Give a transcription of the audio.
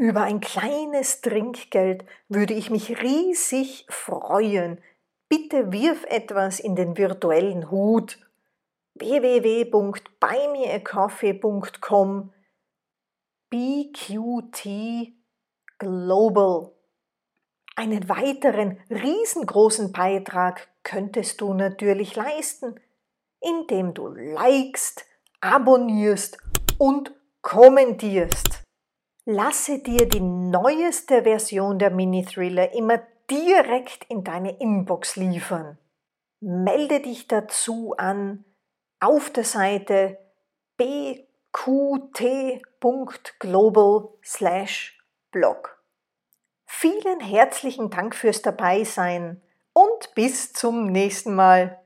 Über ein kleines Trinkgeld würde ich mich riesig freuen. Bitte wirf etwas in den virtuellen Hut. www.buymeacoffee.com BQT Global. Einen weiteren riesengroßen Beitrag könntest du natürlich leisten, indem du likest, abonnierst und kommentierst. Lasse dir die neueste Version der Mini-Thriller immer direkt in deine Inbox liefern. Melde dich dazu an auf der Seite bqt.global/blog. Vielen herzlichen Dank fürs Dabeisein und bis zum nächsten Mal.